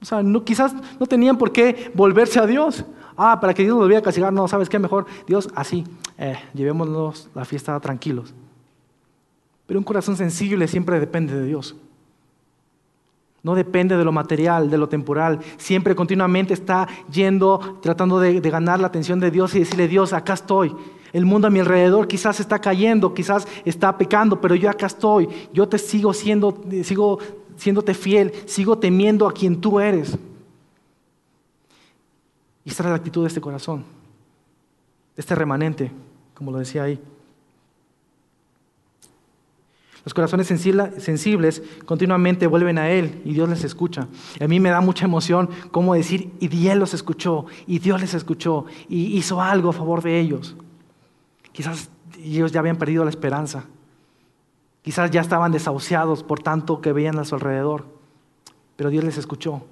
O sea, no, quizás no tenían por qué volverse a Dios. Ah, para que Dios nos volviera a castigar, no, ¿sabes qué? Mejor Dios, así, eh, llevémonos la fiesta tranquilos. Pero un corazón sensible siempre depende de Dios. No depende de lo material, de lo temporal. Siempre continuamente está yendo, tratando de, ganar la atención de Dios y decirle, Dios, acá estoy. El mundo a mi alrededor quizás está cayendo, quizás está pecando, pero yo acá estoy. Yo te sigo siendo, sigo siéndote fiel, sigo temiendo a quien tú eres. Y esta es la actitud de este corazón, de este remanente, como lo decía ahí. Los corazones sensibles continuamente vuelven a Él y Dios les escucha. a mí me da mucha emoción cómo decir, y Dios los escuchó, y Dios les escuchó, y hizo algo a favor de ellos. Quizás ellos ya habían perdido la esperanza. Quizás ya estaban desahuciados por tanto que veían a su alrededor. Pero Dios les escuchó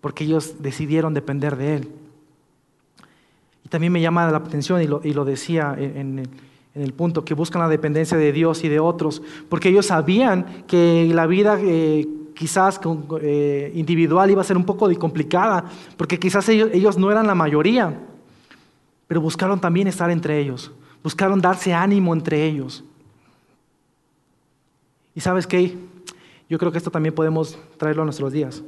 porque ellos decidieron depender de Él. Y también me llama la atención, y lo, decía en, en el punto, que buscan la dependencia de Dios y de otros, porque ellos sabían que la vida eh, quizás eh, individual iba a ser un poco complicada, porque quizás ellos, ellos no eran la mayoría, pero buscaron también estar entre ellos, buscaron darse ánimo entre ellos. Y sabes qué, yo creo que esto también podemos traerlo a nuestros días.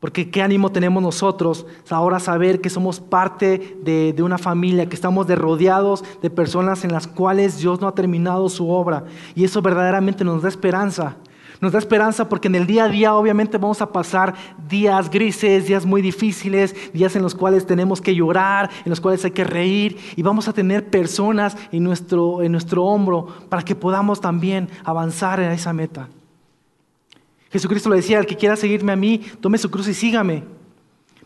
Porque qué ánimo tenemos nosotros ahora saber que somos parte de, una familia, que estamos de rodeados de personas en las cuales Dios no ha terminado su obra. Y eso verdaderamente nos da esperanza. Nos da esperanza porque en el día a día obviamente vamos a pasar días grises, días muy difíciles, días en los cuales tenemos que llorar, en los cuales hay que reír y vamos a tener personas en nuestro, en nuestro hombro para que podamos también avanzar en esa meta. Jesucristo le decía, el que quiera seguirme a mí, tome su cruz y sígame.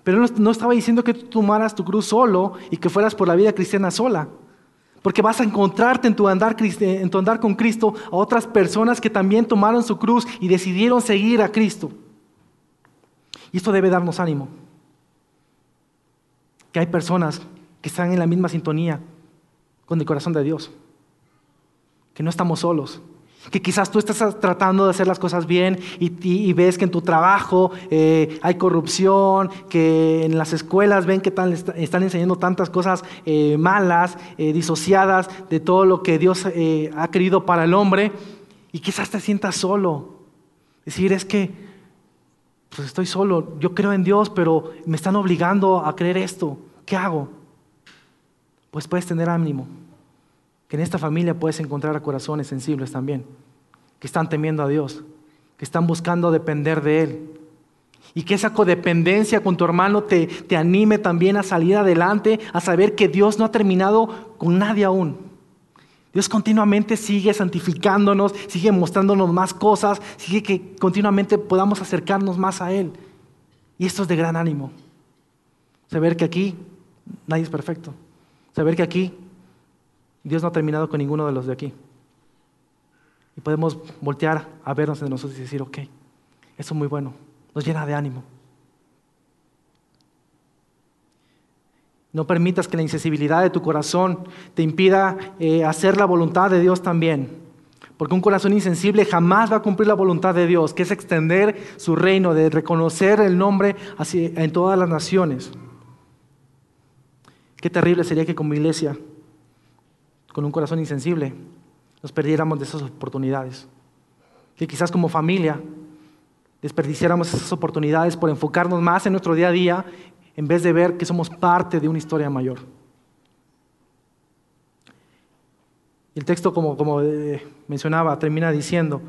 Pero no, estaba diciendo que tú tomaras tu cruz solo y que fueras por la vida cristiana sola. Porque vas a encontrarte en tu, andar, en tu andar con Cristo a otras personas que también tomaron su cruz y decidieron seguir a Cristo. Y esto debe darnos ánimo. Que hay personas que están en la misma sintonía con el corazón de Dios. Que no estamos solos que quizás tú estás tratando de hacer las cosas bien y, ves que en tu trabajo eh, hay corrupción, que en las escuelas ven que están enseñando tantas cosas eh, malas, eh, disociadas de todo lo que Dios ha querido para el hombre, y quizás te sientas solo. Decir, es que pues estoy solo, yo creo en Dios, pero me están obligando a creer esto. ¿Qué hago? Pues puedes tener ánimo que en esta familia puedes encontrar a corazones sensibles también, que están temiendo a Dios, que están buscando depender de Él. Y que esa codependencia con tu hermano te, te anime también a salir adelante, a saber que Dios no ha terminado con nadie aún. Dios continuamente sigue santificándonos, sigue mostrándonos más cosas, sigue que continuamente podamos acercarnos más a Él. Y esto es de gran ánimo. Saber que aquí nadie es perfecto. Saber que aquí Dios no ha terminado con ninguno de los de aquí. Y podemos voltear a vernos de nosotros y decir, ok, eso es muy bueno, nos llena de ánimo. No permitas que la insensibilidad de tu corazón te impida eh, hacer la voluntad de Dios también. Porque un corazón insensible jamás va a cumplir la voluntad de Dios, que es extender su reino, de reconocer el nombre en todas las naciones. Qué terrible sería que como iglesia con un corazón insensible, nos perdiéramos de esas oportunidades. Que quizás como familia desperdiciáramos esas oportunidades por enfocarnos más en nuestro día a día en vez de ver que somos parte de una historia mayor. Y el texto, como, como eh, mencionaba, termina diciendo,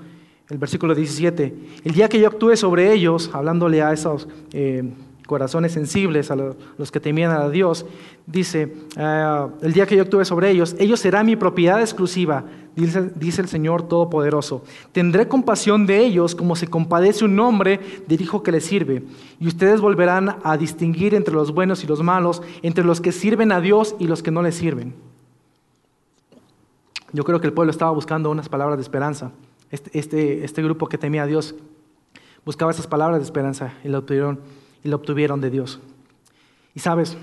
el versículo 17, el día que yo actúe sobre ellos, hablándole a esos... Eh, corazones sensibles, a los que temían a Dios, dice, ah, el día que yo actúe sobre ellos, ellos serán mi propiedad exclusiva, dice, el Señor Todopoderoso. Tendré compasión de ellos como se compadece un hombre del hijo que le sirve, y ustedes volverán a distinguir entre los buenos y los malos, entre los que sirven a Dios y los que no le sirven. Yo creo que el pueblo estaba buscando unas palabras de esperanza este, este, este, grupo que temía a Dios buscaba esas palabras de esperanza y lo obtuvieron, y lo obtuvieron de Dios. Y sabes,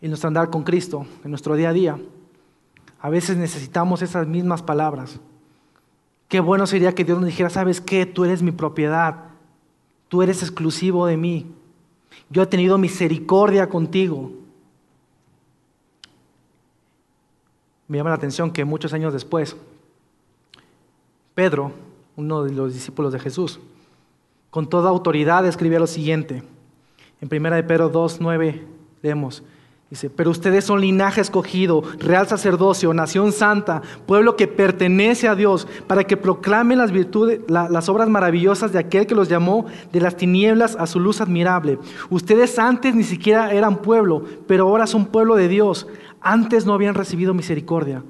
en nuestro andar con Cristo, en nuestro día a día, a veces necesitamos esas mismas palabras. Qué bueno sería que Dios nos dijera, ¿sabes qué? Tú eres mi propiedad, tú eres exclusivo de mí, yo he tenido misericordia contigo. Me llama la atención que muchos años después, Pedro, uno de los discípulos de Jesús, con toda autoridad escribía lo siguiente. En 1 de Pedro 2, 9 leemos, Dice, pero ustedes son linaje escogido, real sacerdocio, nación santa, pueblo que pertenece a Dios, para que proclamen las virtudes, las obras maravillosas de aquel que los llamó de las tinieblas a su luz admirable. Ustedes antes ni siquiera eran pueblo, pero ahora son pueblo de Dios. Antes no habían recibido misericordia,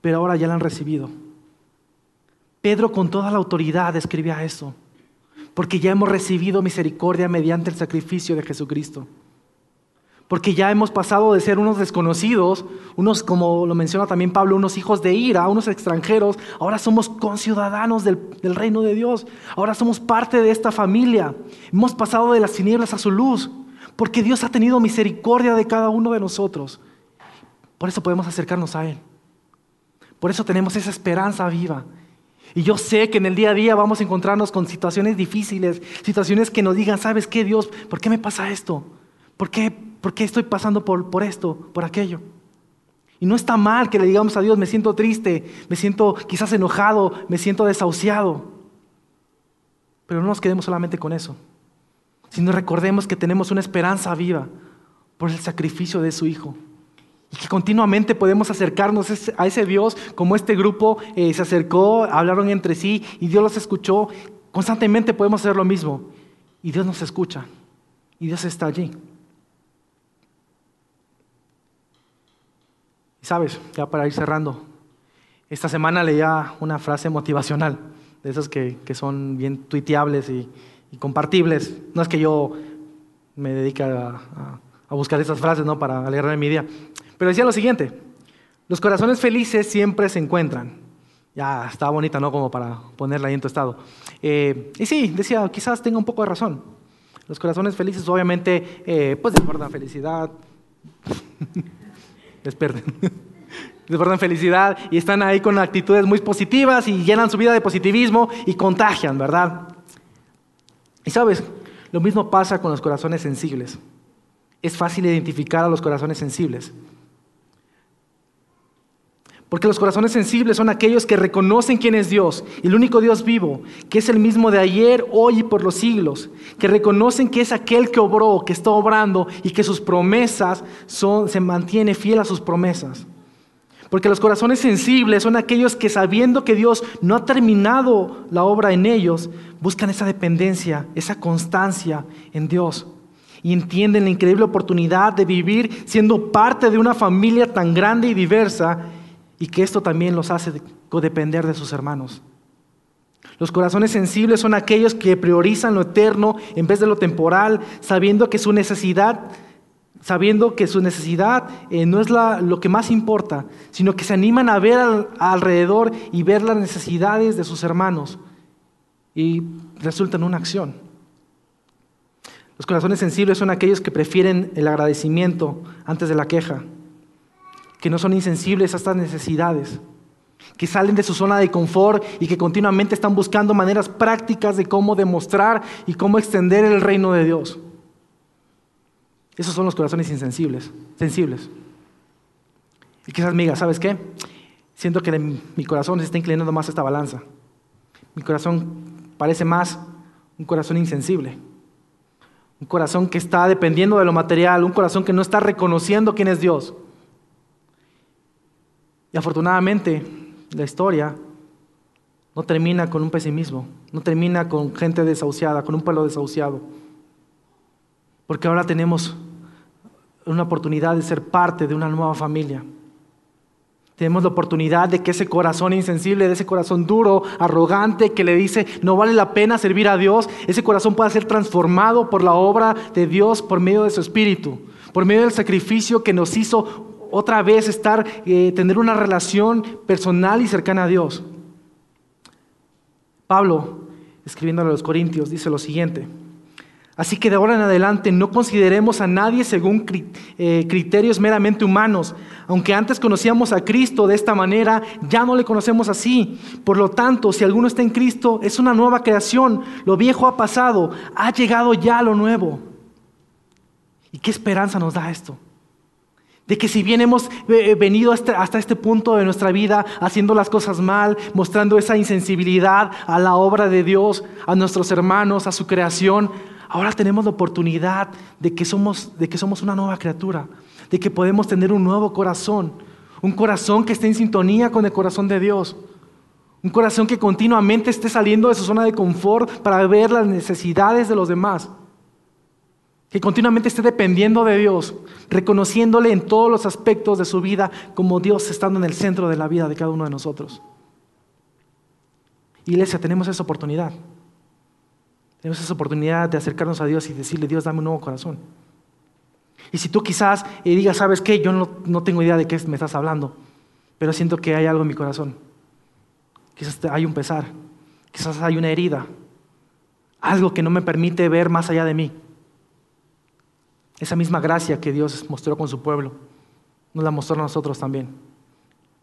pero ahora ya la han recibido. Pedro con toda la autoridad escribía eso, porque ya hemos recibido misericordia mediante el sacrificio de Jesucristo. Porque ya hemos pasado de ser unos desconocidos, unos, como lo menciona también Pablo, unos hijos de ira, unos extranjeros, ahora somos conciudadanos del, del reino de Dios, ahora somos parte de esta familia. Hemos pasado de las tinieblas a su luz, porque Dios ha tenido misericordia de cada uno de nosotros. Por eso podemos acercarnos a Él. Por eso tenemos esa esperanza viva. Y yo sé que en el día a día vamos a encontrarnos con situaciones difíciles, situaciones que nos digan, ¿sabes qué, Dios? ¿Por qué me pasa esto? ¿Por qué ¿Por qué estoy pasando por, por esto, por aquello? Y no está mal que le digamos a Dios, me siento triste, me siento quizás enojado, me siento desahuciado. Pero no nos quedemos solamente con eso, sino recordemos que tenemos una esperanza viva por el sacrificio de su Hijo. Y que continuamente podemos acercarnos a ese Dios como este grupo eh, se acercó, hablaron entre sí y Dios los escuchó. Constantemente podemos hacer lo mismo. Y Dios nos escucha. Y Dios está allí. Sabes, ya para ir cerrando, esta semana leía una frase motivacional, de esas que, son bien tuiteables y, compartibles. No es que yo me dedique a, buscar esas frases ¿no? para alegrarme mi día, pero decía lo siguiente, los corazones felices siempre se encuentran. Ya, está bonita, ¿no? Como para ponerla ahí en tu estado. Eh, y sí, decía, quizás tenga un poco de razón. Los corazones felices obviamente eh, pues desbordan felicidad. desperten, desbordan felicidad y están ahí con actitudes muy positivas y llenan su vida de positivismo y contagian, ¿verdad? Y sabes, lo mismo pasa con los corazones sensibles. Es fácil identificar a los corazones sensibles. Porque los corazones sensibles son aquellos que reconocen quién es Dios, el único Dios vivo, que es el mismo de ayer, hoy y por los siglos, que reconocen que es aquel que obró, que está obrando y que sus promesas se mantiene fiel a sus promesas. Porque los corazones sensibles son aquellos que sabiendo que Dios no ha terminado la obra en ellos, buscan esa dependencia, esa constancia en Dios. Y entienden la increíble oportunidad de vivir siendo parte de una familia tan grande y diversa y que esto también los hace codepender de sus hermanos. Los corazones sensibles son aquellos que priorizan lo eterno en vez de lo temporal, sabiendo que su necesidad, sabiendo que su necesidad eh, no es lo que más importa, sino que se animan a ver alrededor y ver las necesidades de sus hermanos y resulta en una acción. Los corazones sensibles son aquellos que prefieren el agradecimiento antes de la queja que no son insensibles a estas necesidades, que salen de su zona de confort y que continuamente están buscando maneras prácticas de cómo demostrar y cómo extender el reino de Dios. Esos son los corazones insensibles, sensibles. Y quizás me ¿sabes qué? Siento que mi corazón se está inclinando más a esta balanza. Mi corazón parece más un corazón insensible. Un corazón que está dependiendo de lo material, un corazón que no está reconociendo quién es Dios. Y afortunadamente la historia no termina con un pesimismo, no termina con gente desahuciada, con un pueblo desahuciado. Porque ahora tenemos una oportunidad de ser parte de una nueva familia. Tenemos la oportunidad de que ese corazón insensible, de ese corazón duro, arrogante, que le dice no vale la pena servir a Dios, ese corazón pueda ser transformado por la obra de Dios por medio de su Espíritu, por medio del sacrificio que nos hizo otra vez estar, eh, tener una relación personal y cercana a Dios. Pablo, escribiendo a los Corintios, dice lo siguiente. Así que de ahora en adelante no consideremos a nadie según eh, criterios meramente humanos. Aunque antes conocíamos a Cristo de esta manera, ya no le conocemos así. Por lo tanto, si alguno está en Cristo, es una nueva creación. Lo viejo ha pasado, ha llegado ya lo nuevo. ¿Y qué esperanza nos da esto? De que si bien hemos eh, venido hasta, hasta, este punto de nuestra vida haciendo las cosas mal, mostrando esa insensibilidad a la obra de Dios, a nuestros hermanos, a su creación, ahora tenemos la oportunidad de que somos, de que somos una nueva criatura, de que podemos tener un nuevo corazón, un corazón que esté en sintonía con el corazón de Dios, un corazón que continuamente esté saliendo de su zona de confort para ver las necesidades de los demás que continuamente esté dependiendo de Dios, reconociéndole en todos los aspectos de su vida como Dios estando en el centro de la vida de cada uno de nosotros. Iglesia, tenemos esa oportunidad. Tenemos esa oportunidad de acercarnos a Dios y decirle, Dios, dame un nuevo corazón. Y si tú quizás y digas, ¿sabes qué? Yo no, no tengo idea de qué me estás hablando, pero siento que hay algo en mi corazón. Quizás hay un pesar, quizás hay una herida, algo que no me permite ver más allá de mí. Esa misma gracia que Dios mostró con su pueblo, nos la mostró a nosotros también.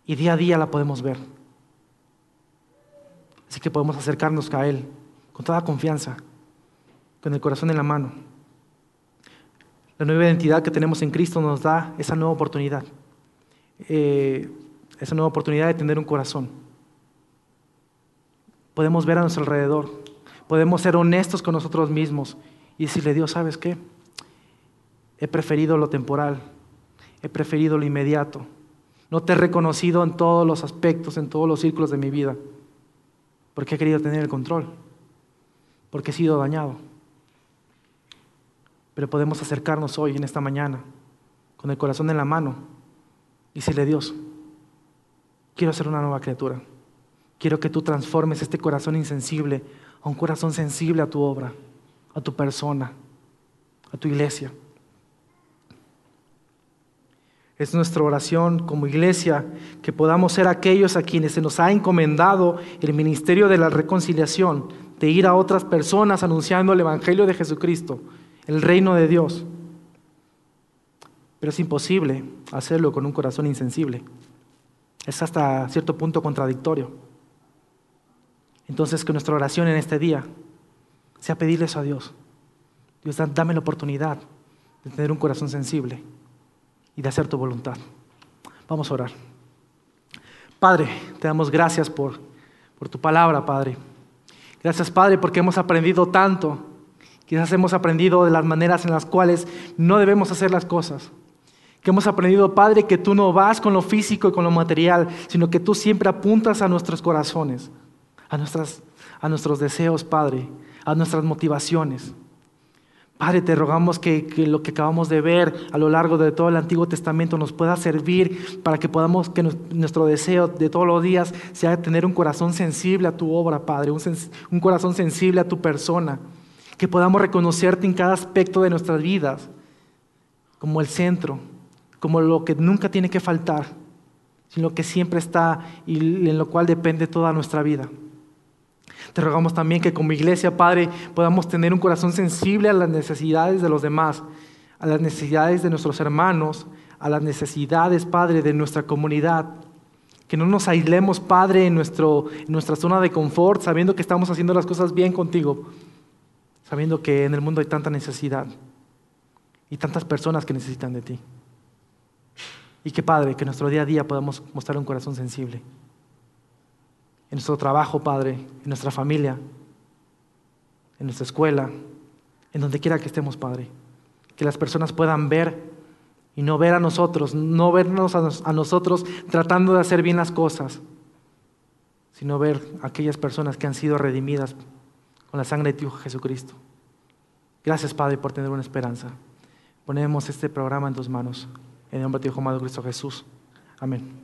Y día a día la podemos ver. Así que podemos acercarnos a Él con toda confianza, con el corazón en la mano. La nueva identidad que tenemos en Cristo nos da esa nueva oportunidad. Eh, esa nueva oportunidad de tener un corazón. Podemos ver a nuestro alrededor. Podemos ser honestos con nosotros mismos y decirle, Dios, ¿sabes qué? He preferido lo temporal, he preferido lo inmediato. No te he reconocido en todos los aspectos, en todos los círculos de mi vida, porque he querido tener el control, porque he sido dañado. Pero podemos acercarnos hoy, en esta mañana, con el corazón en la mano, y decirle, Dios, quiero ser una nueva criatura. Quiero que tú transformes este corazón insensible a un corazón sensible a tu obra, a tu persona, a tu iglesia. Es nuestra oración como iglesia que podamos ser aquellos a quienes se nos ha encomendado el ministerio de la reconciliación, de ir a otras personas anunciando el Evangelio de Jesucristo, el reino de Dios. Pero es imposible hacerlo con un corazón insensible. Es hasta cierto punto contradictorio. Entonces que nuestra oración en este día sea pedirle eso a Dios. Dios, dame la oportunidad de tener un corazón sensible y de hacer tu voluntad. Vamos a orar. Padre, te damos gracias por, por tu palabra, Padre. Gracias, Padre, porque hemos aprendido tanto. Quizás hemos aprendido de las maneras en las cuales no debemos hacer las cosas. Que hemos aprendido, Padre, que tú no vas con lo físico y con lo material, sino que tú siempre apuntas a nuestros corazones, a, nuestras, a nuestros deseos, Padre, a nuestras motivaciones. Padre, te rogamos que, lo que acabamos de ver a lo largo de todo el Antiguo Testamento nos pueda servir para que podamos, que nuestro deseo de todos los días sea tener un corazón sensible a tu obra, Padre, un, un corazón sensible a tu persona, que podamos reconocerte en cada aspecto de nuestras vidas como el centro, como lo que nunca tiene que faltar, sino que siempre está y en lo cual depende toda nuestra vida. Te rogamos también que como iglesia, Padre, podamos tener un corazón sensible a las necesidades de los demás, a las necesidades de nuestros hermanos, a las necesidades, Padre, de nuestra comunidad. Que no nos aislemos, Padre, en, nuestro, en nuestra zona de confort, sabiendo que estamos haciendo las cosas bien contigo, sabiendo que en el mundo hay tanta necesidad y tantas personas que necesitan de ti. Y que, Padre, que en nuestro día a día podamos mostrar un corazón sensible en nuestro trabajo, Padre, en nuestra familia, en nuestra escuela, en donde quiera que estemos, Padre. Que las personas puedan ver y no ver a nosotros, no vernos a, nosotros tratando de hacer bien las cosas, sino ver a aquellas personas que han sido redimidas con la sangre de tu Hijo Jesucristo. Gracias, Padre, por tener una esperanza. Ponemos este programa en tus manos. En el nombre de tu Hijo amado Cristo Jesús. Amén.